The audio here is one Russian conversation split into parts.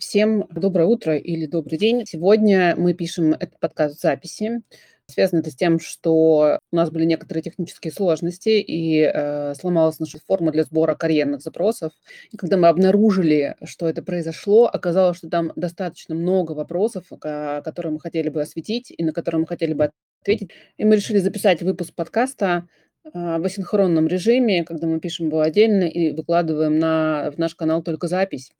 Всем доброе утро или добрый день. Сегодня мы пишем этот подкаст в записи. Связано это с тем, что у нас были некоторые технические сложности, и э, сломалась наша форма для сбора карьерных запросов. И когда мы обнаружили, что это произошло, оказалось, что там достаточно много вопросов, которые мы хотели бы осветить и на которые мы хотели бы ответить. И мы решили записать выпуск подкаста а, в асинхронном режиме, когда мы пишем его отдельно и выкладываем на, в наш канал только запись.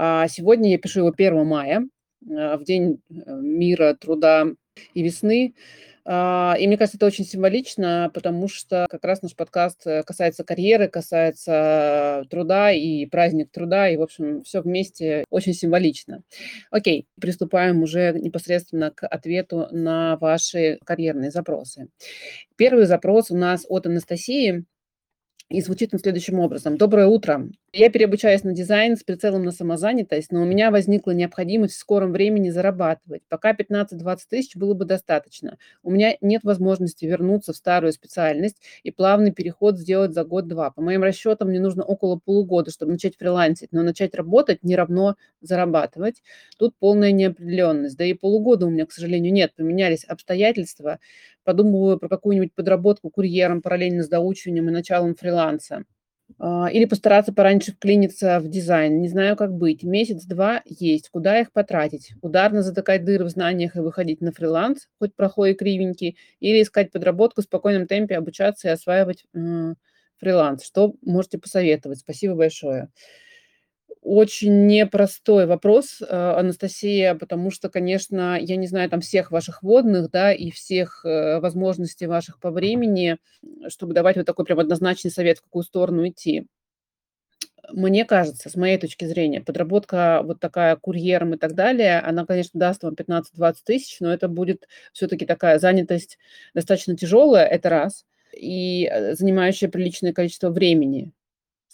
А сегодня я пишу его 1 мая, а, в День э, мира, труда и весны. А, и мне кажется, это очень символично, потому что как раз наш подкаст э, касается карьеры, касается труда и праздник труда, и, в общем, все вместе очень символично. Окей, приступаем уже непосредственно к ответу на ваши карьерные запросы. Первый запрос у нас от Анастасии – и звучит он следующим образом. Доброе утро. Я переобучаюсь на дизайн с прицелом на самозанятость, но у меня возникла необходимость в скором времени зарабатывать. Пока 15-20 тысяч было бы достаточно. У меня нет возможности вернуться в старую специальность и плавный переход сделать за год-два. По моим расчетам, мне нужно около полугода, чтобы начать фрилансить, но начать работать не равно зарабатывать. Тут полная неопределенность. Да и полугода у меня, к сожалению, нет. Поменялись обстоятельства подумываю про какую-нибудь подработку курьером параллельно с доучиванием и началом фриланса. А, или постараться пораньше вклиниться в дизайн. Не знаю, как быть. Месяц-два есть. Куда их потратить? Ударно затыкать дыры в знаниях и выходить на фриланс, хоть проходи кривенький, или искать подработку в спокойном темпе, обучаться и осваивать фриланс. Что можете посоветовать? Спасибо большое очень непростой вопрос, а, Анастасия, потому что, конечно, я не знаю там всех ваших водных, да, и всех э, возможностей ваших по времени, чтобы давать вот такой прям однозначный совет, в какую сторону идти. Мне кажется, с моей точки зрения, подработка вот такая курьером и так далее, она, конечно, даст вам 15-20 тысяч, но это будет все-таки такая занятость достаточно тяжелая, это раз, и э, занимающая приличное количество времени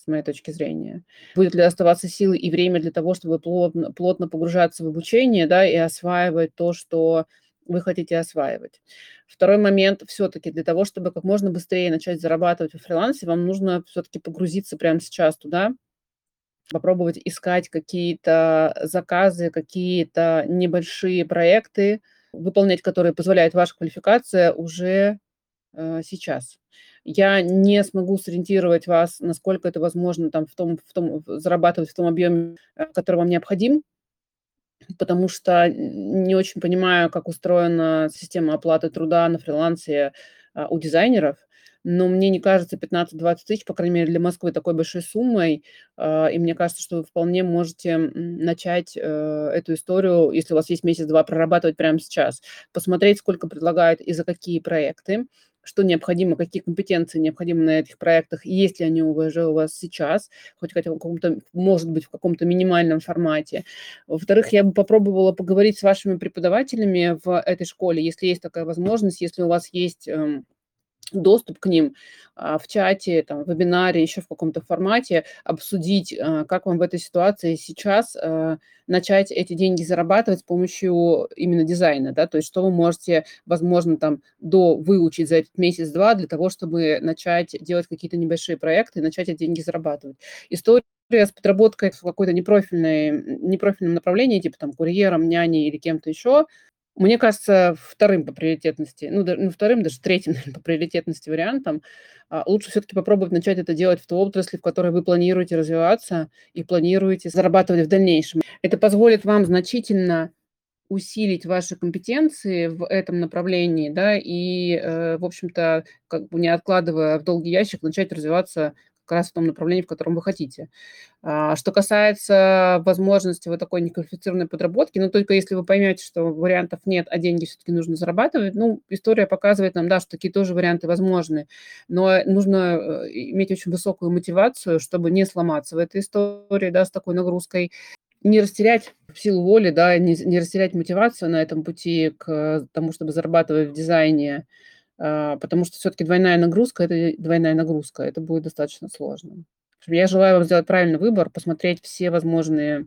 с моей точки зрения. Будет ли оставаться силы и время для того, чтобы плотно, плотно погружаться в обучение, да, и осваивать то, что вы хотите осваивать. Второй момент, все-таки для того, чтобы как можно быстрее начать зарабатывать в фрилансе, вам нужно все-таки погрузиться прямо сейчас туда, попробовать искать какие-то заказы, какие-то небольшие проекты, выполнять которые позволяет ваша квалификация уже э, сейчас я не смогу сориентировать вас, насколько это возможно там в том, в том зарабатывать в том объеме, э, который вам необходим, потому что не очень понимаю, как устроена система оплаты труда на фрилансе а, у дизайнеров, но мне не кажется 15-20 тысяч, по крайней мере, для Москвы такой большой суммой, а, и мне кажется, что вы вполне можете начать э, эту историю, если у вас есть месяц-два, прорабатывать прямо сейчас, посмотреть, сколько предлагают и за какие проекты, что необходимо, какие компетенции необходимы на этих проектах, и есть ли они уже у вас сейчас, хоть хотя в каком-то, может быть, в каком-то минимальном формате. Во-вторых, я бы попробовала поговорить с вашими преподавателями в этой школе, если есть такая возможность, если у вас есть эм, доступ к ним а, в чате, там, в вебинаре, еще в каком-то формате, обсудить, а, как вам в этой ситуации сейчас а, начать эти деньги зарабатывать с помощью именно дизайна, да, то есть что вы можете, возможно, там, до выучить за этот месяц-два для того, чтобы начать делать какие-то небольшие проекты и начать эти деньги зарабатывать. История с подработкой в какой-то непрофильной, непрофильном направлении, типа там курьером, няней или кем-то еще, мне кажется, вторым по приоритетности, ну, да, ну вторым, даже третьим наверное, по приоритетности вариантом, а, лучше все-таки попробовать начать это делать в той отрасли, в которой вы планируете развиваться и планируете зарабатывать в дальнейшем. Это позволит вам значительно усилить ваши компетенции в этом направлении, да, и, э, в общем-то, как бы не откладывая в долгий ящик, начать развиваться как раз в том направлении, в котором вы хотите. А, что касается возможности вот такой неквалифицированной подработки, ну, только если вы поймете, что вариантов нет, а деньги все-таки нужно зарабатывать, ну, история показывает нам, да, что такие тоже варианты возможны, но нужно э, иметь очень высокую мотивацию, чтобы не сломаться в этой истории, да, с такой нагрузкой, не растерять силу воли, да, не, не растерять мотивацию на этом пути к тому, чтобы зарабатывать в дизайне, потому что все-таки двойная нагрузка – это двойная нагрузка, это будет достаточно сложно. Я желаю вам сделать правильный выбор, посмотреть все возможные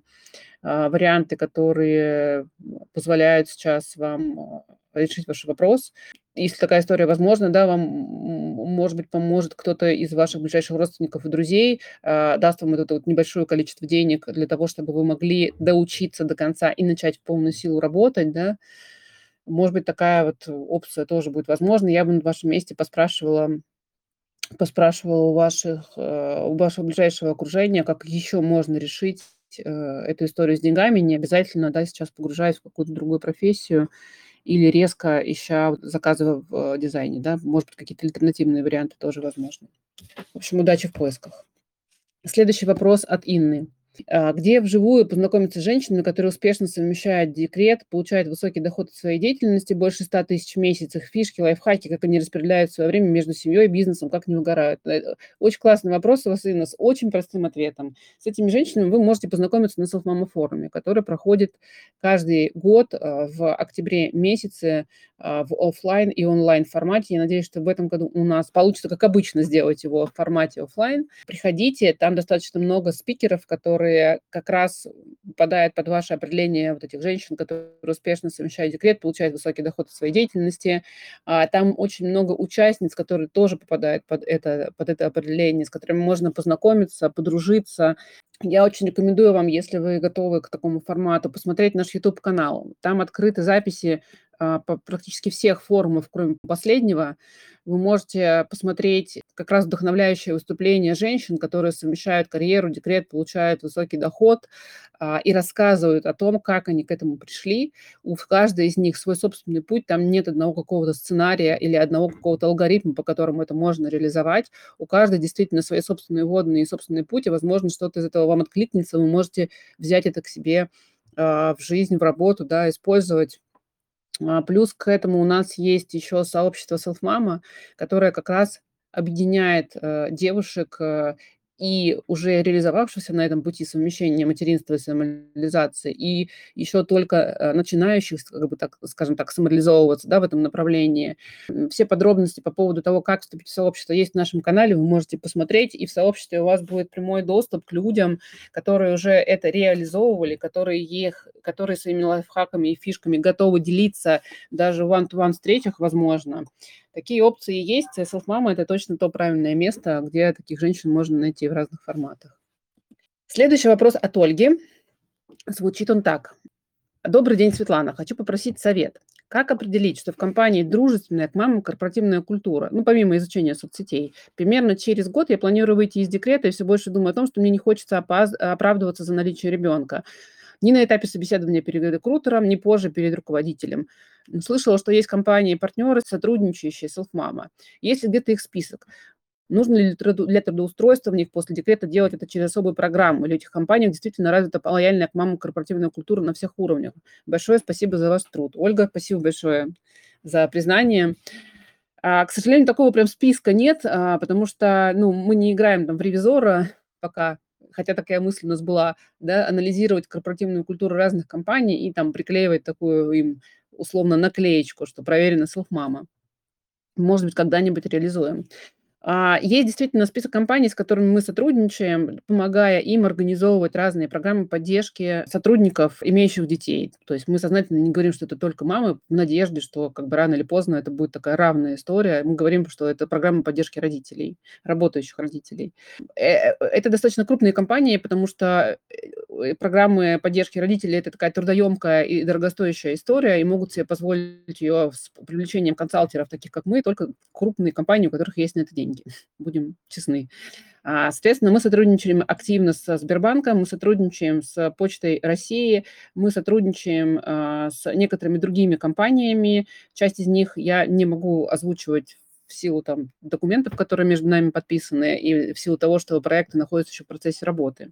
а, варианты, которые позволяют сейчас вам а, решить ваш вопрос. если такая история возможна, да, вам, может быть, поможет кто-то из ваших ближайших родственников и друзей, а, даст вам вот это вот небольшое количество денег для того, чтобы вы могли доучиться до конца и начать в полную силу работать, да. Может быть, такая вот опция тоже будет возможна. Я бы на вашем месте поспрашивала поспрашивала у ваших, э, у вашего ближайшего окружения, как еще можно решить, э, эту историю с деньгами, не обязательно, да, сейчас погружаясь в какую-то другую профессию или резко ища заказы в э, дизайне, да. Может быть, какие-то альтернативные варианты тоже возможны. В общем, удачи в поисках. Следующий вопрос от Инны. А, где вживую познакомиться с женщинами, которые успешно совмещают декрет, получают высокий доход от своей деятельности, больше 100 тысяч в месяц, их фишки, лайфхаки, как они распределяют свое время между семьей и бизнесом, как не выгорают. Э, очень классный вопрос у вас, Инна, с очень простым ответом. С этими женщинами вы можете познакомиться на Self-Mama форуме, который проходит каждый год а, в октябре месяце а, в офлайн и онлайн формате. Я надеюсь, что в этом году у нас получится, как обычно, сделать его в формате офлайн. Приходите, там достаточно много спикеров, которые как раз попадают под ваше определение вот этих женщин, которые успешно совмещают декрет, получают высокий доход от своей деятельности. А, там очень много участниц, которые тоже попадают под это, под это определение, с которыми можно познакомиться, подружиться. Я очень рекомендую вам, если вы готовы к такому формату, посмотреть наш YouTube-канал. Там открыты записи практически всех форумов, кроме последнего, вы можете посмотреть как раз вдохновляющее выступление женщин, которые совмещают карьеру, декрет, получают высокий доход а, и рассказывают о том, как они к этому пришли. У каждой из них свой собственный путь, там нет одного какого-то сценария или одного какого-то алгоритма, по которому это можно реализовать. У каждой действительно свои собственные водные и собственный путь, и, возможно, что-то из этого вам откликнется, вы можете взять это к себе а, в жизнь, в работу, да, использовать а, плюс к этому у нас есть еще сообщество Self-Mama, которое как раз объединяет э, девушек э, и уже реализовавшихся на этом пути совмещения материнства и самореализации, и еще только э, начинающих, как бы так, скажем так, самореализовываться да, в этом направлении. Все подробности по поводу того, как вступить в сообщество, есть в нашем канале, вы можете посмотреть, и в сообществе у вас будет прямой доступ к людям, которые уже это реализовывали, которые, их, которые своими лайфхаками и фишками готовы делиться даже one-to-one встречах, возможно. Такие опции есть. Self-мама – это точно то правильное место, где таких женщин можно найти в разных форматах. Следующий вопрос от Ольги. Звучит он так. Добрый день, Светлана. Хочу попросить совет. Как определить, что в компании дружественная к мамам корпоративная культура, ну, помимо изучения соцсетей? Примерно через год я планирую выйти из декрета и все больше думаю о том, что мне не хочется опаз- оправдываться за наличие ребенка. Ни на этапе собеседования перед рекрутером, ни позже перед руководителем. Слышала, что есть компании-партнеры, сотрудничающие с Selfmama. Есть ли где-то их список? Нужно ли для трудоустройства в них после декрета делать это через особую программу? Или у этих компаний действительно развита лояльная к мамам корпоративная культура на всех уровнях? Большое спасибо за ваш труд. Ольга, спасибо большое за признание. А, к сожалению, такого прям списка нет, а, потому что ну, мы не играем там в ревизора пока, хотя такая мысль у нас была, да, анализировать корпоративную культуру разных компаний и там приклеивать такую им условно наклеечку, что проверено селф-мама. Может быть, когда-нибудь реализуем. А, есть действительно список компаний, с которыми мы сотрудничаем, помогая им организовывать разные программы поддержки сотрудников, имеющих детей. То есть мы сознательно не говорим, что это только мамы, в надежде, что как бы рано или поздно это будет такая равная история. Мы говорим, что это программа поддержки родителей, работающих родителей. Э, это достаточно крупные компании, потому что э, программы поддержки родителей – это такая трудоемкая и дорогостоящая история, и могут себе позволить ее с привлечением консалтеров, таких как мы, только крупные компании, у которых есть на это деньги будем честны. А, соответственно, мы сотрудничаем активно со Сбербанком, мы сотрудничаем с Почтой России, мы сотрудничаем а, с некоторыми другими компаниями. Часть из них я не могу озвучивать в силу там, документов, которые между нами подписаны, и в силу того, что проекты находятся еще в процессе работы.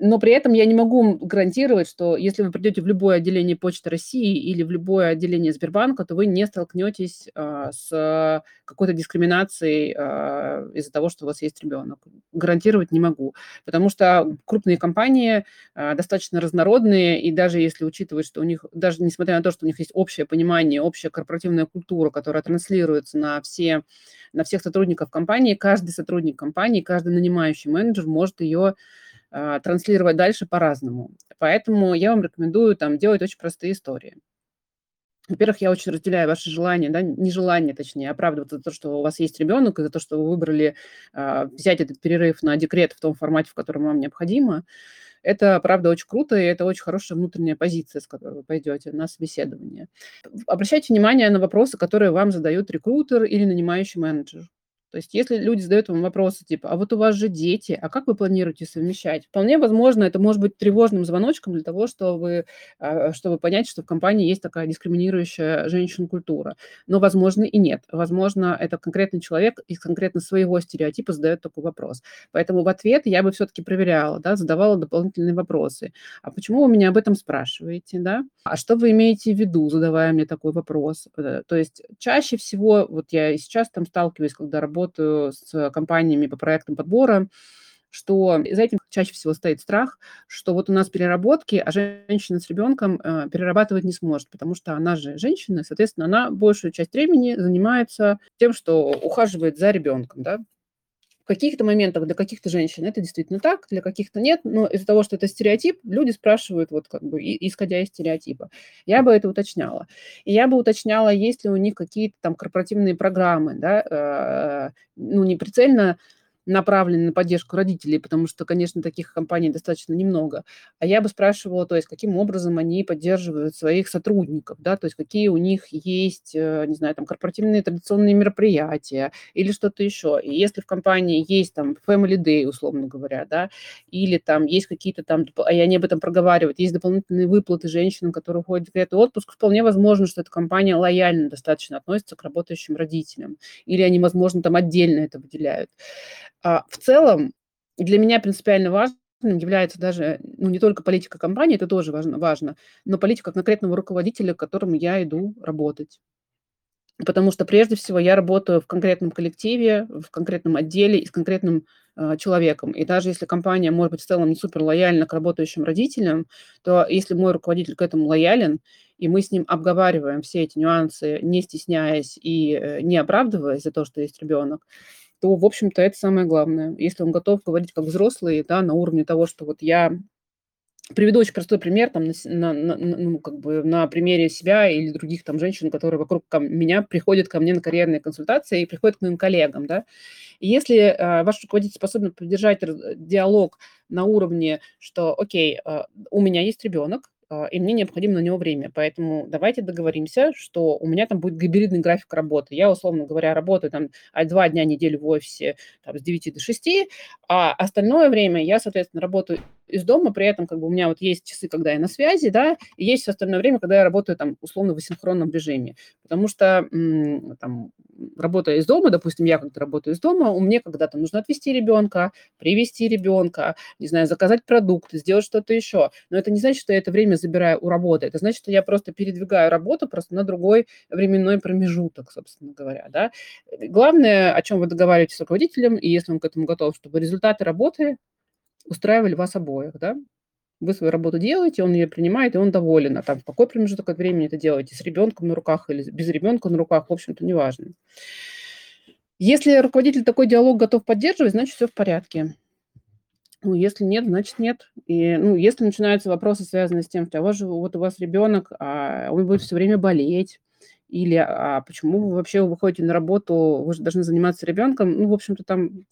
Но при этом я не могу гарантировать, что если вы придете в любое отделение Почты России или в любое отделение Сбербанка, то вы не столкнетесь а, с какой-то дискриминацией а, из-за того, что у вас есть ребенок. Гарантировать не могу, потому что крупные компании а, достаточно разнородные, и даже если учитывать, что у них, даже несмотря на то, что у них есть общее понимание, общая корпоративная культура, которая транслируется на, все, на всех сотрудников компании, каждый сотрудник компании, каждый нанимающий менеджер может ее а, транслировать дальше по-разному. Поэтому я вам рекомендую там делать очень простые истории. Во-первых, я очень разделяю ваше желание, да, нежелание, точнее, оправдываться за то, что у вас есть ребенок, и за то, что вы выбрали а, взять этот перерыв на декрет в том формате, в котором вам необходимо. Это, правда, очень круто, и это очень хорошая внутренняя позиция, с которой вы пойдете на собеседование. Обращайте внимание на вопросы, которые вам задают рекрутер или нанимающий менеджер. То есть если люди задают вам вопросы типа, а вот у вас же дети, а как вы планируете совмещать? Вполне возможно, это может быть тревожным звоночком для того, чтобы, а, чтобы понять, что в компании есть такая дискриминирующая женщин-культура. Но, возможно, и нет. Возможно, это конкретный человек из конкретно своего стереотипа задает такой вопрос. Поэтому в ответ я бы все-таки проверяла, да, задавала дополнительные вопросы. А почему вы меня об этом спрашиваете, да? А что вы имеете в виду, задавая мне такой вопрос? Э, то есть чаще всего, вот я и сейчас там сталкиваюсь, когда работаю работаю с компаниями по проектам подбора, что за этим чаще всего стоит страх, что вот у нас переработки, а женщина с ребенком э, перерабатывать не сможет, потому что она же женщина, соответственно, она большую часть времени занимается тем, что ухаживает за ребенком, да, в каких-то моментах для каких-то женщин это действительно так, для каких-то нет, но из-за того, что это стереотип, люди спрашивают вот как бы исходя из стереотипа. Я бы это уточняла. И я бы уточняла, есть ли у них какие-то там корпоративные программы, да, э, ну, не прицельно направлены на поддержку родителей, потому что, конечно, таких компаний достаточно немного. А я бы спрашивала, то есть, каким образом они поддерживают своих сотрудников, да, то есть, какие у них есть, э, не знаю, там, корпоративные традиционные мероприятия или что-то еще. И если в компании есть там family day, условно говоря, да, или там есть какие-то там, а и они об этом проговаривают, есть дополнительные выплаты женщинам, которые уходят в декретный отпуск, вполне возможно, что эта компания лояльно достаточно относится к работающим родителям. Или они, возможно, там отдельно это выделяют. А, в целом для меня принципиально важным является даже, ну, не только политика компании, это тоже важно, важно, но политика конкретного руководителя, к которому я иду работать. Потому что прежде всего я работаю в конкретном коллективе, в конкретном отделе и с конкретным э, человеком. И даже если компания, может быть, в целом не супер лояльна к работающим родителям, то если мой руководитель к этому лоялен, и мы с ним обговариваем все эти нюансы, не стесняясь и э, не оправдываясь за то, что есть ребенок, то, в общем-то, это самое главное. Если он готов говорить как взрослый, да, на уровне того, что вот я приведу очень простой пример, там, на, на, ну, как бы на примере себя или других там женщин, которые вокруг ко, меня приходят ко мне на карьерные консультации и приходят к моим коллегам, да. И если э, ваш руководитель способен поддержать диалог на уровне, что, окей, э, у меня есть ребенок, и мне необходимо на него время. Поэтому давайте договоримся, что у меня там будет гибридный график работы. Я, условно говоря, работаю там а, два дня в неделю в офисе там, с 9 до 6, а остальное время я, соответственно, работаю из дома, при этом как бы у меня вот есть часы, когда я на связи, да, и есть остальное время, когда я работаю там условно в асинхронном режиме, потому что там, работая из дома, допустим, я когда работаю из дома, у меня когда-то нужно отвезти ребенка, привести ребенка, не знаю, заказать продукты, сделать что-то еще, но это не значит, что я это время забираю у работы, это значит, что я просто передвигаю работу просто на другой временной промежуток, собственно говоря, да. Главное, о чем вы договариваетесь с руководителем, и если он к этому готов, чтобы результаты работы устраивали вас обоих, да. Вы свою работу делаете, он ее принимает, и он доволен. А там в какой промежуток от времени это делаете, с ребенком на руках или без ребенка на руках, в общем-то, неважно. Если руководитель такой диалог готов поддерживать, значит, все в порядке. Ну, если нет, значит нет. И, ну, если начинаются вопросы, связанные с тем, что а же, вот у вас ребенок, а он будет все время болеть, или а почему вы вообще выходите на работу, вы же должны заниматься ребенком, ну, в общем-то, там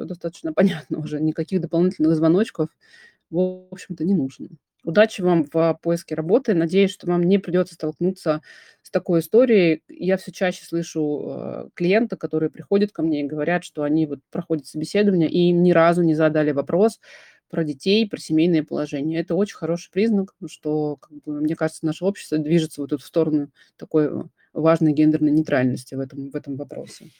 все достаточно понятно уже, никаких дополнительных звоночков, в общем-то, не нужно. Удачи вам в поиске работы. Надеюсь, что вам не придется столкнуться с такой историей. Я все чаще слышу э, клиента, которые приходят ко мне и говорят, что они вот проходят собеседование и им ни разу не задали вопрос про детей, про семейное положение. Это очень хороший признак, что, как бы, мне кажется, наше общество движется вот в сторону такой важной гендерной нейтральности в этом, в этом вопросе.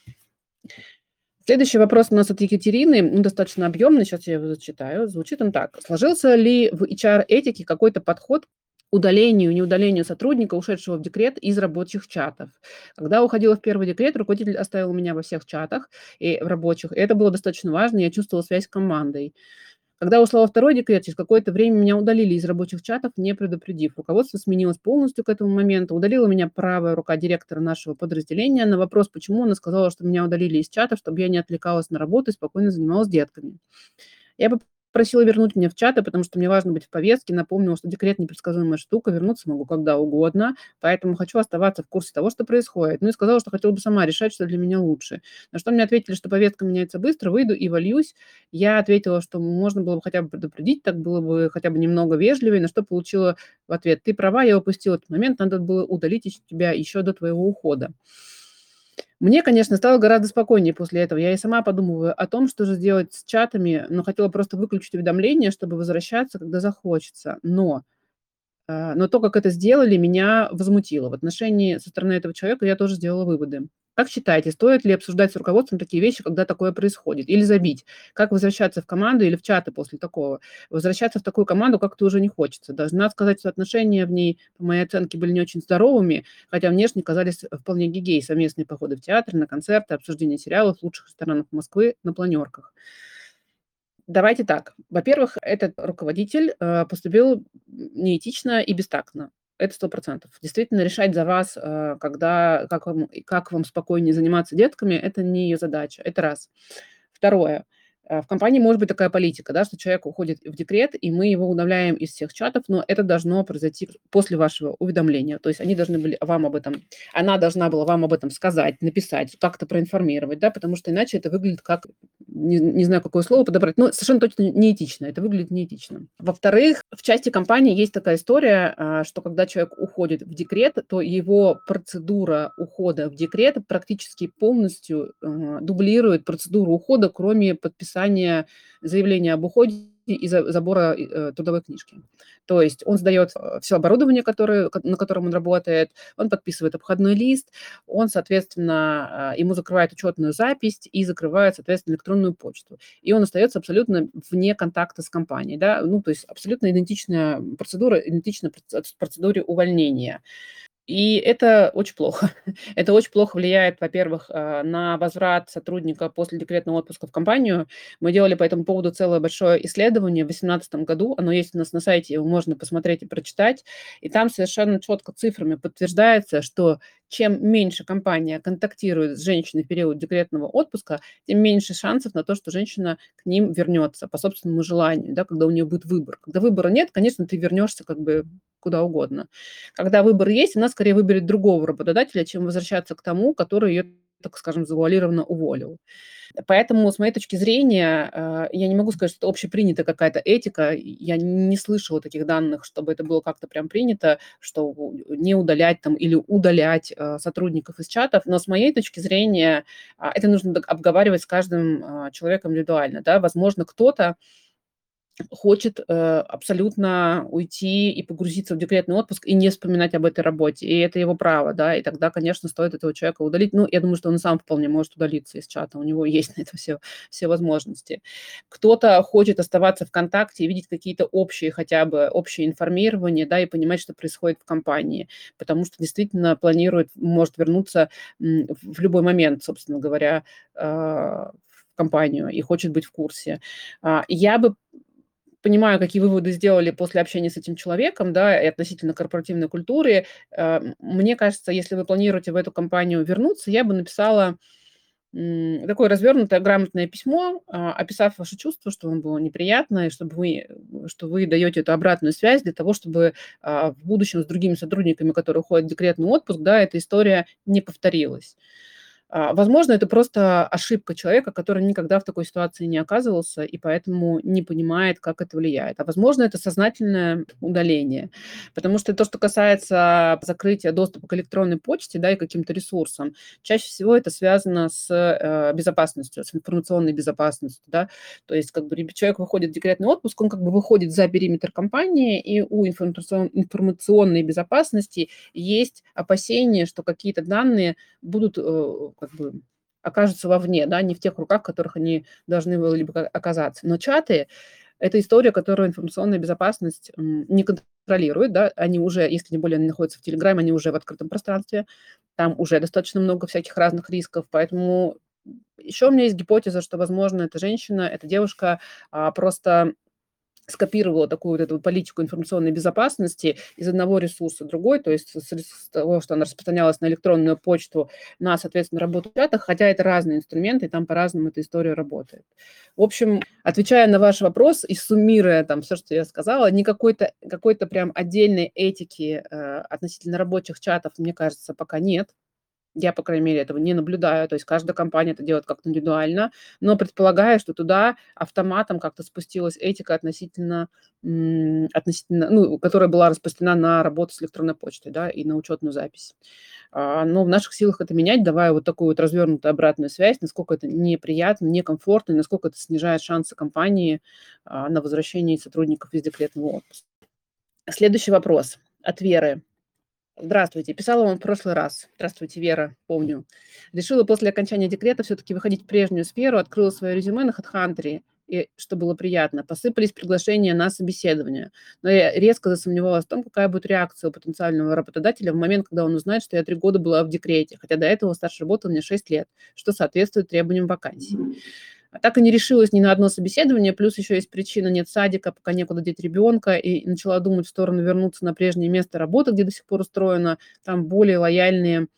Следующий вопрос у нас от Екатерины, ну, достаточно объемный, сейчас я его зачитаю. Звучит он так. Сложился ли в HR-этике какой-то подход удалению, не удалению сотрудника, ушедшего в декрет из рабочих чатов. Когда уходила в первый декрет, руководитель оставил меня во всех чатах и в рабочих. Это было достаточно важно, я чувствовала связь с командой. Когда ушла во второй декрет, через какое-то время меня удалили из рабочих чатов, не предупредив. Руководство сменилось полностью к этому моменту. Удалила меня правая рука директора нашего подразделения. На вопрос, почему, она сказала, что меня удалили из чатов, чтобы я не отвлекалась на работу и спокойно занималась детками. Я просила вернуть меня в чаты, потому что мне важно быть в повестке. Напомнила, что декрет непредсказуемая штука, вернуться могу когда угодно, поэтому хочу оставаться в курсе того, что происходит. Ну и сказала, что хотела бы сама решать, что для меня лучше. На что мне ответили, что повестка меняется быстро, выйду и вольюсь. Я ответила, что можно было бы хотя бы предупредить, так было бы хотя бы немного вежливее, на что получила в ответ, ты права, я упустила этот момент, надо было удалить тебя еще до твоего ухода. Мне, конечно, стало гораздо спокойнее после этого. Я и сама подумываю о том, что же сделать с чатами, но хотела просто выключить уведомления, чтобы возвращаться, когда захочется. Но а, но то, как это сделали, меня возмутило. В отношении со стороны этого человека я тоже сделала выводы. Как считаете, стоит ли обсуждать с руководством такие вещи, когда такое происходит? Или забить? Как возвращаться в команду или в чаты после такого? Возвращаться в такую команду как-то уже не хочется. Должна сказать, что отношения в ней, по моей оценке, были не очень здоровыми, хотя внешне казались вполне гигей. Совместные походы в театр, на концерты, обсуждение сериалов в лучших ресторанах Москвы, на планерках. Давайте так. Во-первых, этот руководитель э, поступил неэтично и бестактно это сто процентов. Действительно, решать за вас, э, когда, как вам, как вам спокойнее заниматься детками, это не ее задача. Это раз. Второе. Э, в компании может быть такая политика, да, что человек уходит в декрет, и мы его удаляем из всех чатов, но это должно произойти после вашего уведомления. То есть они должны были вам об этом, она должна была вам об этом сказать, написать, как-то проинформировать, да, потому что иначе это выглядит как, не, не знаю, какое слово подобрать, но совершенно точно неэтично, это выглядит неэтично. Во-вторых, в части компании есть такая история, а, что когда человек уходит в декрет, то его процедура ухода в декрет практически полностью э, дублирует процедуру ухода, кроме подписания заявления об уходе и забора э, трудовой книжки. То есть он сдает э, все оборудование, которое, на котором он работает, он подписывает обходной лист, он, соответственно, э, ему закрывает учетную запись и закрывает, соответственно, электронную почту. И он остается абсолютно вне контакта с компанией. Да? Ну, то есть абсолютно идентичная процедура, идентична процедуре увольнения. И это очень плохо. Это очень плохо влияет, во-первых, а, на возврат сотрудника после декретного отпуска в компанию. Мы делали по этому поводу целое большое исследование в 2018 году. Оно есть у нас на сайте, его можно посмотреть и прочитать. И там совершенно четко цифрами подтверждается, что чем меньше компания контактирует с женщиной в период декретного отпуска, тем меньше шансов на то, что женщина к ним вернется по собственному желанию, да, когда у нее будет выбор. Когда выбора нет, конечно, ты вернешься как бы куда угодно. Когда выбор есть, она скорее выберет другого работодателя, чем возвращаться к тому, который ее, так скажем, завуалированно уволил. Поэтому, с моей точки зрения, э, я не могу сказать, что это общепринятая какая-то этика. Я не слышала таких данных, чтобы это было как-то прям принято, что не удалять там или удалять э, сотрудников из чатов. Но с моей точки зрения, а, это нужно обговаривать с каждым а, человеком индивидуально. Да? Возможно, кто-то хочет э, абсолютно уйти и погрузиться в декретный отпуск и не вспоминать об этой работе. И это его право, да, и тогда, конечно, стоит этого человека удалить. Ну, я думаю, что он сам вполне может удалиться из чата, у него есть на это все, все возможности. Кто-то хочет оставаться в контакте и видеть какие-то общие, хотя бы общее информирование, да, и понимать, что происходит в компании, потому что действительно планирует, может вернуться в любой момент, собственно говоря, э, в компанию и хочет быть в курсе. А, я бы понимаю, какие выводы сделали после общения с этим человеком, да, и относительно корпоративной культуры. Э, мне кажется, если вы планируете в эту компанию вернуться, я бы написала такое развернутое, грамотное письмо, а, описав ваши чувства, что вам было неприятно, и чтобы вы, что вы даете эту обратную связь для того, чтобы а, в будущем с другими сотрудниками, которые уходят в декретный отпуск, да, эта история не повторилась. А, возможно, это просто ошибка человека, который никогда в такой ситуации не оказывался и поэтому не понимает, как это влияет. А возможно, это сознательное удаление. Потому что то, что касается закрытия доступа к электронной почте да, и каким-то ресурсам, чаще всего это связано с э, безопасностью, с информационной безопасностью. Да? То есть как бы человек выходит в декретный отпуск, он как бы выходит за периметр компании, и у информационной безопасности есть опасения, что какие-то данные будут э, как бы окажутся вовне, да, не в тех руках, в которых они должны были бы оказаться. Но чаты – это история, которую информационная безопасность не контролирует, да, они уже, если не более находятся в Телеграме, они уже в открытом пространстве, там уже достаточно много всяких разных рисков, поэтому еще у меня есть гипотеза, что, возможно, эта женщина, эта девушка а, просто скопировала такую вот эту политику информационной безопасности из одного ресурса в другой, то есть с того, что она распространялась на электронную почту, на, соответственно, работу в чатах, хотя это разные инструменты, и там по-разному эта история работает. В общем, отвечая на ваш вопрос и суммируя там все, что я сказала, не какой-то какой прям отдельной этики э, относительно рабочих чатов, мне кажется, пока нет. Я, по крайней мере, этого не наблюдаю. То есть каждая компания это делает как-то индивидуально, но предполагаю, что туда автоматом как-то спустилась этика относительно, относительно ну, которая была распространена на работу с электронной почтой да, и на учетную запись. А, но в наших силах это менять, давая вот такую вот развернутую обратную связь, насколько это неприятно, некомфортно, насколько это снижает шансы компании а, на возвращение сотрудников из декретного отпуска. Следующий вопрос от Веры. Здравствуйте. Писала вам в прошлый раз. Здравствуйте, Вера, помню. Решила после окончания декрета все-таки выходить в прежнюю сферу, открыла свое резюме на HeadHunter, и, что было приятно, посыпались приглашения на собеседование. Но я резко засомневалась в том, какая будет реакция у потенциального работодателя в момент, когда он узнает, что я три года была в декрете, хотя до этого старше работал мне 6 лет, что соответствует требованиям вакансии. А так и не решилась ни на одно собеседование, плюс еще есть причина, нет садика, пока некуда деть ребенка, и начала думать в сторону вернуться на прежнее место работы, где до сих пор устроено, там более лояльные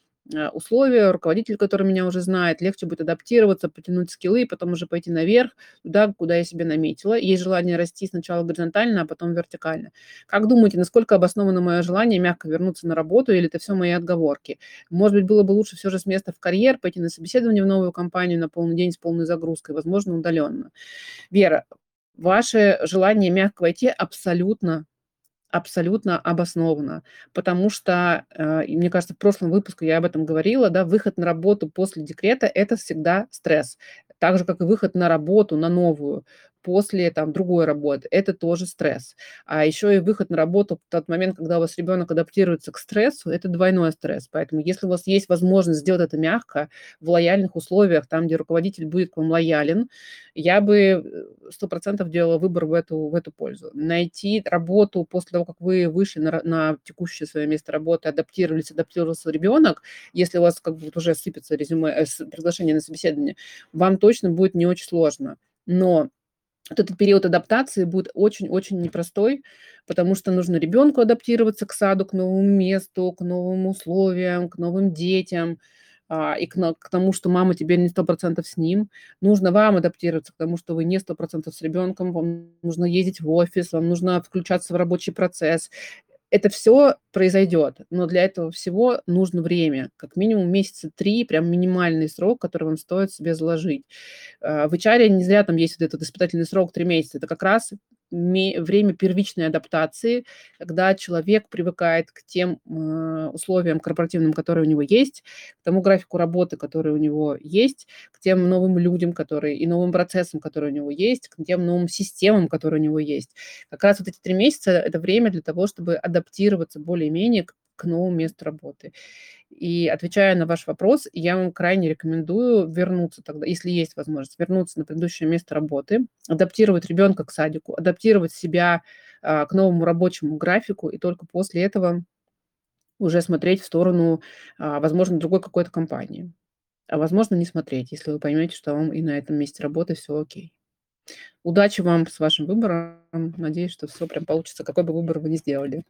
условия, руководитель, который меня уже знает, легче будет адаптироваться, потянуть скиллы, потом уже пойти наверх, туда, куда я себе наметила. Есть желание расти сначала горизонтально, а потом вертикально. Как думаете, насколько обосновано мое желание мягко вернуться на работу, или это все мои отговорки? Может быть, было бы лучше все же с места в карьер, пойти на собеседование в новую компанию на полный день с полной загрузкой, возможно, удаленно. Вера, ваше желание мягко войти абсолютно абсолютно обоснованно, потому что, э, мне кажется, в прошлом выпуске я об этом говорила, да, выход на работу после декрета – это всегда стресс, так же, как и выход на работу, на новую после там другой работы. Это тоже стресс. А еще и выход на работу в тот момент, когда у вас ребенок адаптируется к стрессу, это двойной стресс. Поэтому если у вас есть возможность сделать это мягко, в лояльных условиях, там, где руководитель будет к вам лоялен, я бы э, сто процентов делала выбор в эту, в эту пользу. Найти работу после того, как вы вышли на, на текущее свое место работы, адаптировались, адаптировался ребенок, если у вас как бы уже сыпется резюме, э, приглашение на собеседование, вам точно будет не очень сложно. Но вот этот период адаптации будет очень-очень непростой, потому что нужно ребенку адаптироваться к саду, к новому месту, к новым условиям, к новым детям, а, и к, к тому, что мама теперь не сто процентов с ним. Нужно вам адаптироваться к тому, что вы не сто процентов с ребенком, вам нужно ездить в офис, вам нужно включаться в рабочий процесс это все произойдет, но для этого всего нужно время, как минимум месяца три, прям минимальный срок, который вам стоит себе заложить. А, в HR не зря там есть вот этот испытательный срок три месяца, это как раз время первичной адаптации, когда человек привыкает к тем э, условиям корпоративным, которые у него есть, к тому графику работы, который у него есть, к тем новым людям, которые и новым процессам, которые у него есть, к тем новым системам, которые у него есть. Как раз вот эти три месяца – это время для того, чтобы адаптироваться более-менее к, к новому месту работы. И отвечая на ваш вопрос, я вам крайне рекомендую вернуться тогда, если есть возможность, вернуться на предыдущее место работы, адаптировать ребенка к садику, адаптировать себя а, к новому рабочему графику, и только после этого уже смотреть в сторону, а, возможно, другой какой-то компании. А возможно, не смотреть, если вы поймете, что вам и на этом месте работы все окей. Удачи вам с вашим выбором. Надеюсь, что все прям получится, какой бы выбор вы ни сделали.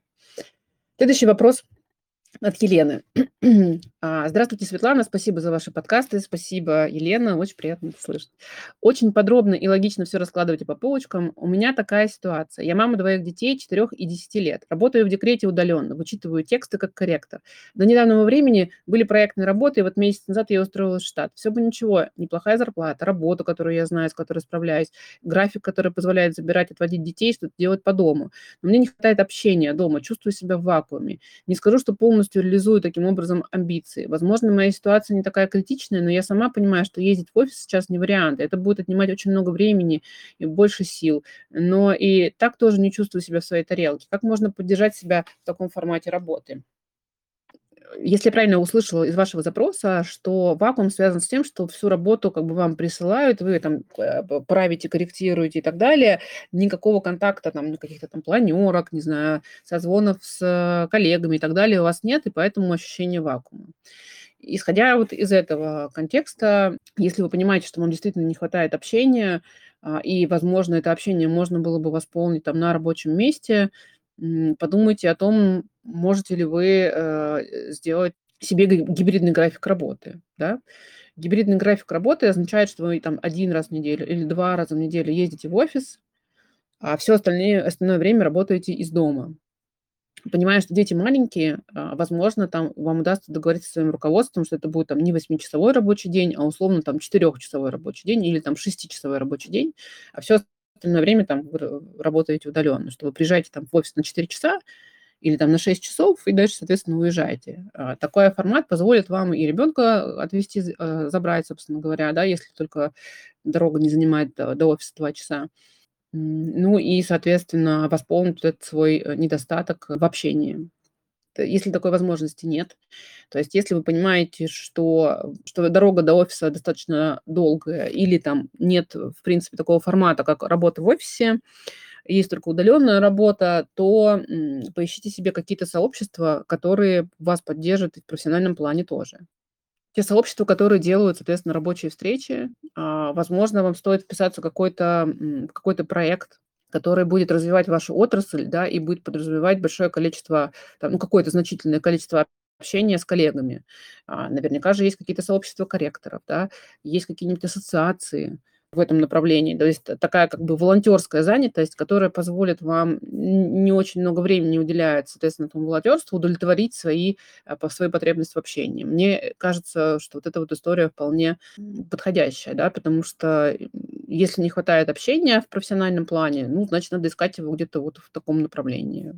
Следующий вопрос – от Елены. А, здравствуйте, Светлана, спасибо за ваши подкасты, спасибо, Елена, очень приятно это слышать. Очень подробно и логично все раскладываете по полочкам. У меня такая ситуация. Я мама двоих детей, 4 и 10 лет. Работаю в декрете удаленно, вычитываю тексты как корректор. До недавнего времени были проектные работы, и вот месяц назад я устроилась в штат. Все бы ничего, неплохая зарплата, работа, которую я знаю, с которой справляюсь, график, который позволяет забирать, отводить детей, что-то делать по дому. Но мне не хватает общения дома, чувствую себя в вакууме. Не скажу, что полностью реализую таким образом амбиции позиции. Возможно, моя ситуация не такая критичная, но я сама понимаю, что ездить в офис сейчас не вариант. Это будет отнимать очень много времени и больше сил. Но и так тоже не чувствую себя в своей тарелке. Как можно поддержать себя в таком формате работы? Если я правильно услышала из вашего запроса, что вакуум связан с тем, что всю работу как бы вам присылают, вы там э, правите, корректируете и так далее, никакого контакта, там, каких-то там планерок, не знаю, созвонов с коллегами и так далее у вас нет, и поэтому ощущение вакуума. Исходя вот из этого контекста, если вы понимаете, что вам действительно не хватает общения, а, и, возможно, это общение можно было бы восполнить там на рабочем месте, подумайте о том, можете ли вы э, сделать себе гибридный график работы. Да? Гибридный график работы означает, что вы там один раз в неделю или два раза в неделю ездите в офис, а все остальное, остальное время работаете из дома. Понимая, что дети маленькие, а, возможно, там вам удастся договориться с своим руководством, что это будет там не 8-часовой рабочий день, а условно там 4-часовой рабочий день или там 6-часовой рабочий день, а все остальное время там работаете удаленно, что вы приезжаете там в офис на 4 часа или там на 6 часов и дальше, соответственно, уезжаете. А, такой формат позволит вам и ребенка отвезти, а, забрать, собственно говоря, да, если только дорога не занимает до офиса 2 часа. Ну и, соответственно, восполнить этот свой э, недостаток в общении. Если такой возможности нет, то есть если вы понимаете, что, что дорога до офиса достаточно долгая или там нет, в принципе, такого формата, как работа в офисе, есть только удаленная работа, то поищите себе какие-то сообщества, которые вас поддержат в профессиональном плане тоже те сообщества, которые делают, соответственно, рабочие встречи. А, возможно, вам стоит вписаться в какой-то какой проект, который будет развивать вашу отрасль, да, и будет подразумевать большое количество, там, ну, какое-то значительное количество общения с коллегами. А, наверняка же есть какие-то сообщества корректоров, да, есть какие-нибудь ассоциации, в этом направлении. То есть такая как бы волонтерская занятость, которая позволит вам не очень много времени уделяет, соответственно, этому волонтерству, удовлетворить свои, э, по свои потребности в общении. Мне кажется, что вот эта вот история вполне подходящая, да, потому что если не хватает общения в профессиональном плане, ну, значит, надо искать его где-то вот в таком направлении.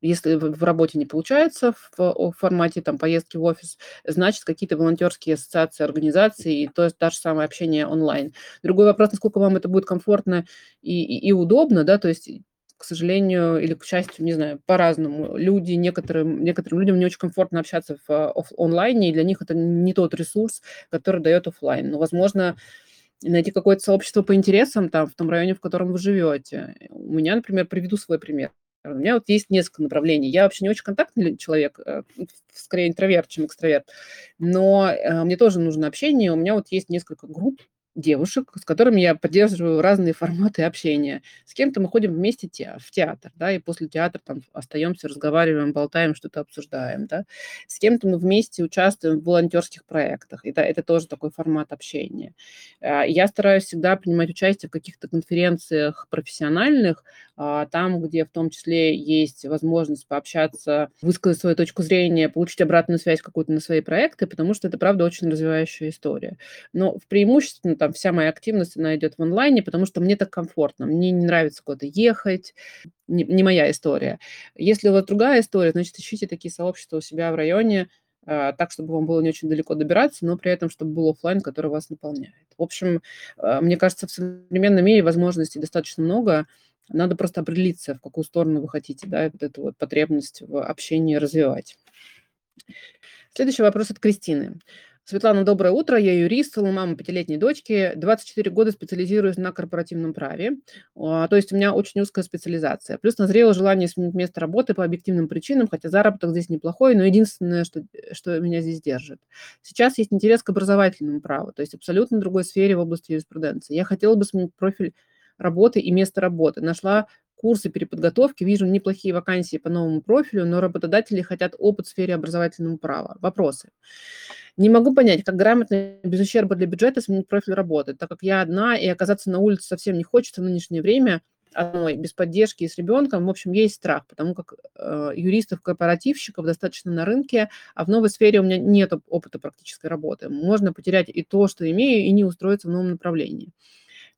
Если в работе не получается в формате там, поездки в офис, значит, какие-то волонтерские ассоциации, организации, и то есть то же самое общение онлайн. Другой вопрос, насколько вам это будет комфортно и, и, и удобно, да, то есть к сожалению или к счастью, не знаю, по-разному. Люди, некоторым, некоторым людям не очень комфортно общаться в оф- онлайне, и для них это не тот ресурс, который дает офлайн. Но, возможно, найти какое-то сообщество по интересам там, в том районе, в котором вы живете. У меня, например, приведу свой пример. У меня вот есть несколько направлений. Я вообще не очень контактный человек, э, скорее интроверт, чем экстраверт, но э, мне тоже нужно общение. У меня вот есть несколько групп, девушек, с которыми я поддерживаю разные форматы общения. С кем-то мы ходим вместе в театр, да, и после театра там остаемся, разговариваем, болтаем, что-то обсуждаем, да. С кем-то мы вместе участвуем в волонтерских проектах, это, это тоже такой формат общения. А, я стараюсь всегда принимать участие в каких-то конференциях профессиональных, там, где в том числе есть возможность пообщаться, высказать свою точку зрения, получить обратную связь какую-то на свои проекты, потому что это, правда, очень развивающая история. Но в преимущественно там вся моя активность, она идет в онлайне, потому что мне так комфортно. Мне не нравится куда-то ехать, не, не моя история. Если у вас другая история, значит, ищите такие сообщества у себя в районе, э, так, чтобы вам было не очень далеко добираться, но при этом, чтобы был офлайн, который вас наполняет. В общем, э, мне кажется, в современном мире возможностей достаточно много. Надо просто определиться, в какую сторону вы хотите, да, вот эту вот потребность в общении развивать. Следующий вопрос от Кристины. Светлана, доброе утро. Я юрист, мама пятилетней дочки. 24 года специализируюсь на корпоративном праве. А, то есть у меня очень узкая специализация. Плюс назрело желание сменить место работы по объективным причинам, хотя заработок здесь неплохой, но единственное, что, что меня здесь держит. Сейчас есть интерес к образовательному праву, то есть абсолютно другой сфере в области юриспруденции. Я хотела бы сменить профиль работы и место работы. Нашла курсы переподготовки, вижу неплохие вакансии по новому профилю, но работодатели хотят опыт в сфере образовательного права. Вопросы. Не могу понять, как грамотно, без ущерба для бюджета сменить профиль работы, так как я одна, и оказаться на улице совсем не хочется в нынешнее время, одной, без поддержки и с ребенком, в общем, есть страх, потому как э, юристов-корпоративщиков достаточно на рынке, а в новой сфере у меня нет опыта практической работы. Можно потерять и то, что имею, и не устроиться в новом направлении.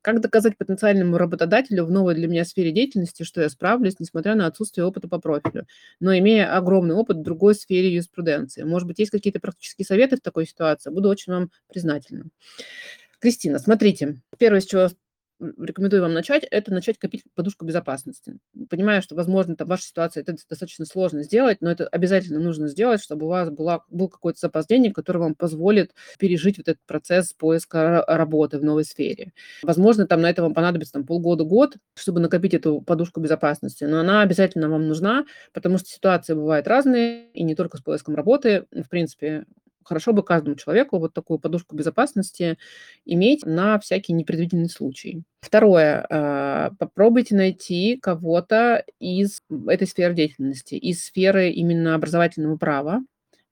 Как доказать потенциальному работодателю в новой для меня сфере деятельности, что я справлюсь, несмотря на отсутствие опыта по профилю, но имея огромный опыт в другой сфере юриспруденции? Может быть, есть какие-то практические советы в такой ситуации? Буду очень вам признательна. Кристина, смотрите, первое, с чего рекомендую вам начать, это начать копить подушку безопасности. Понимаю, что, возможно, там, в вашей ситуации это достаточно сложно сделать, но это обязательно нужно сделать, чтобы у вас была, был какое-то запоздение, которое вам позволит пережить вот этот процесс поиска работы в новой сфере. Возможно, там на это вам понадобится там, полгода-год, чтобы накопить эту подушку безопасности, но она обязательно вам нужна, потому что ситуации бывают разные, и не только с поиском работы. В принципе, хорошо бы каждому человеку вот такую подушку безопасности иметь на всякий непредвиденный случай. Второе. А, попробуйте найти кого-то из этой сферы деятельности, из сферы именно образовательного права,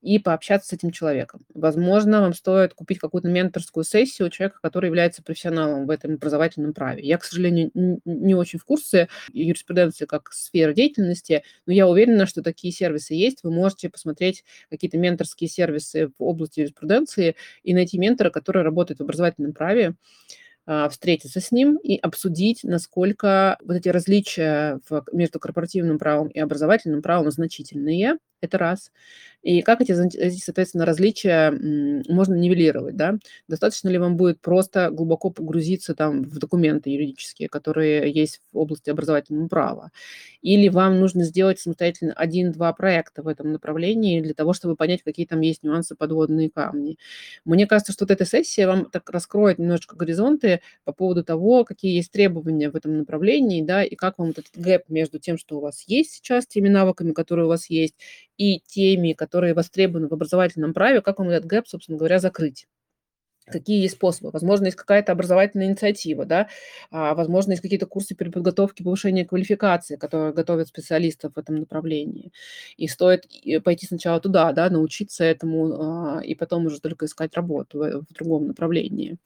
и пообщаться с этим человеком. Возможно, вам стоит купить какую-то менторскую сессию у человека, который является профессионалом в этом образовательном праве. Я, к сожалению, не очень в курсе юриспруденции как сферы деятельности, но я уверена, что такие сервисы есть. Вы можете посмотреть какие-то менторские сервисы в области юриспруденции и найти ментора, который работает в образовательном праве, а, встретиться с ним и обсудить, насколько вот эти различия в, между корпоративным правом и образовательным правом значительные. Это раз. И как эти, соответственно, различия можно нивелировать, да? Достаточно ли вам будет просто глубоко погрузиться там в документы юридические, которые есть в области образовательного права? Или вам нужно сделать самостоятельно один-два проекта в этом направлении для того, чтобы понять, какие там есть нюансы, подводные камни? Мне кажется, что вот эта сессия вам так раскроет немножко горизонты по поводу того, какие есть требования в этом направлении, да, и как вам вот этот gap между тем, что у вас есть сейчас, теми навыками, которые у вас есть, и теми, которые востребованы в образовательном праве, как вам этот gap, собственно говоря, закрыть какие есть способы. Возможно, есть какая-то образовательная инициатива, да, а, возможно, есть какие-то курсы переподготовки, повышения квалификации, которые готовят специалистов в этом направлении. И стоит пойти сначала туда, да, научиться этому, а, и потом уже только искать работу в, в другом направлении.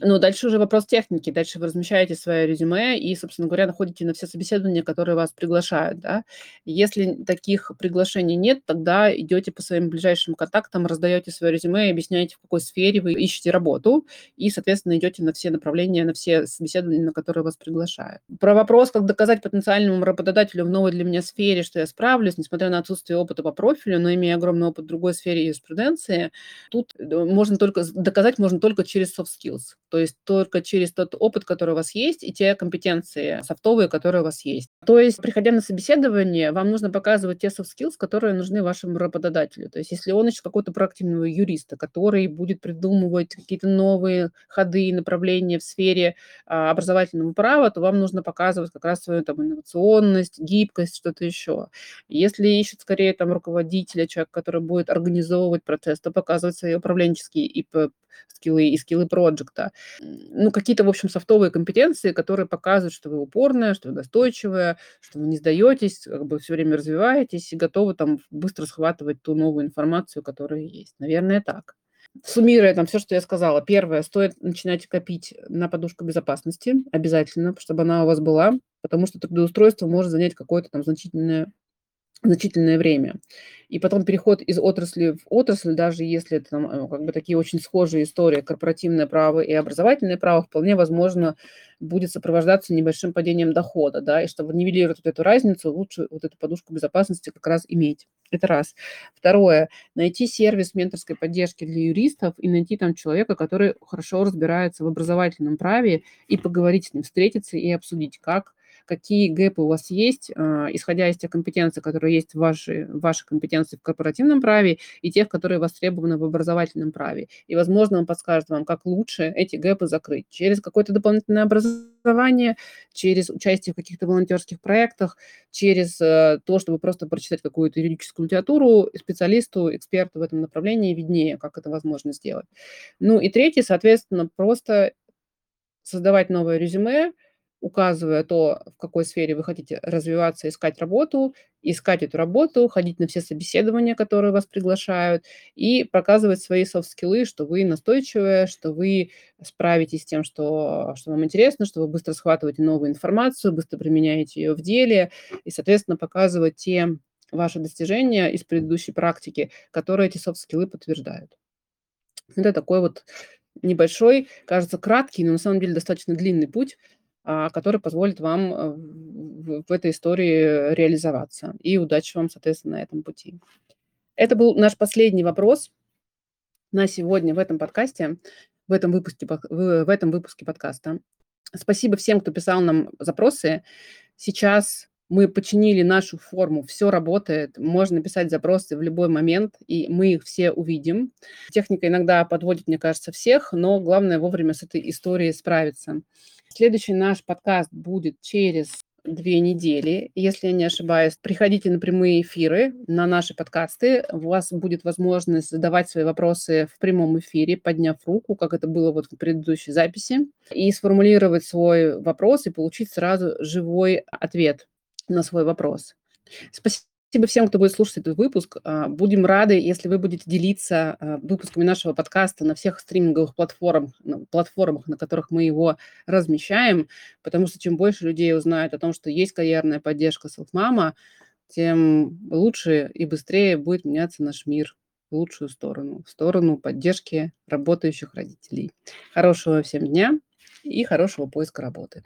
Ну, дальше уже вопрос техники. Дальше вы размещаете свое резюме и, собственно говоря, находите на все собеседования, которые вас приглашают. Да? Если таких приглашений нет, тогда идете по своим ближайшим контактам, раздаете свое резюме объясняете, в какой сфере вы ищете работу, и, соответственно, идете на все направления, на все собеседования, на которые вас приглашают. Про вопрос, как доказать потенциальному работодателю в новой для меня сфере, что я справлюсь, несмотря на отсутствие опыта по профилю, но имея огромный опыт в другой сфере юриспруденции, тут э, можно только доказать можно только через soft skills. То есть только через тот опыт, который у вас есть, и те компетенции софтовые, которые у вас есть. То есть, приходя на собеседование, вам нужно показывать те soft skills, которые нужны вашему работодателю. То есть, если он ищет какого-то проактивного юриста, который будет придумывать какие-то новые ходы и направления в сфере а, образовательного права, то вам нужно показывать как раз свою там, инновационность, гибкость, что-то еще. Если ищет скорее там руководителя, человек, который будет организовывать процесс, то показывать свои управленческие и скиллы и скиллы проекта. Ну, какие-то, в общем, софтовые компетенции, которые показывают, что вы упорная, что вы настойчивая, что вы не сдаетесь, как бы все время развиваетесь и готовы там быстро схватывать ту новую информацию, которая есть. Наверное, так. Суммируя там все, что я сказала. Первое, стоит начинать копить на подушку безопасности обязательно, чтобы она у вас была, потому что трудоустройство может занять какое-то там значительное значительное время. И потом переход из отрасли в отрасль, даже если это там, э, как бы такие очень схожие истории, корпоративное право и образовательное право, вполне возможно будет сопровождаться небольшим падением дохода, да, и чтобы нивелировать вот эту разницу, лучше вот эту подушку безопасности как раз иметь. Это раз. Второе, найти сервис менторской поддержки для юристов и найти там человека, который хорошо разбирается в образовательном праве, и поговорить с ним, встретиться и обсудить, как какие гэпы у вас есть, а, исходя из тех компетенций, которые есть в вашей, вашей компетенции в корпоративном праве и тех, которые востребованы в образовательном праве. И, возможно, он подскажет вам, как лучше эти гэпы закрыть. Через какое-то дополнительное образование, через участие в каких-то волонтерских проектах, через э, то, чтобы просто прочитать какую-то юридическую литературу, специалисту, эксперту в этом направлении виднее, как это возможно сделать. Ну и третье, соответственно, просто создавать новое резюме, указывая то, в какой сфере вы хотите развиваться, искать работу, искать эту работу, ходить на все собеседования, которые вас приглашают, и показывать свои софт-скиллы, что вы настойчивые, что вы справитесь с тем, что, что вам интересно, что вы быстро схватываете новую информацию, быстро применяете ее в деле, и, соответственно, показывать те ваши достижения из предыдущей практики, которые эти софт-скиллы подтверждают. Это такой вот небольшой, кажется, краткий, но на самом деле достаточно длинный путь который позволит вам э, в этой истории реализоваться. И удачи вам, соответственно, на этом пути. Это был наш последний вопрос на сегодня в этом подкасте, в этом выпуске, в этом выпуске подкаста. Спасибо всем, кто писал нам запросы. Сейчас мы починили нашу форму, все работает, можно писать запросы в любой момент, и мы их все увидим. Техника иногда подводит, мне кажется, всех, но главное вовремя с этой историей справиться. Следующий наш подкаст будет через 2 недели, если я не ошибаюсь. Приходите на прямые эфиры, на наши подкасты. У вас будет возможность задавать свои вопросы в прямом эфире, подняв руку, как это было вот в предыдущей записи, и сформулировать свой вопрос и получить сразу живой ответ на свой вопрос. Спасибо всем, кто будет слушать этот выпуск. А, будем рады, если вы будете делиться а, выпусками нашего подкаста на всех стриминговых платформах, платформах, на которых мы его размещаем, потому что чем больше людей узнают о том, что есть карьерная поддержка Selfmama, тем лучше и быстрее будет меняться наш мир в лучшую сторону, в сторону поддержки работающих родителей. Хорошего всем дня и хорошего поиска работы.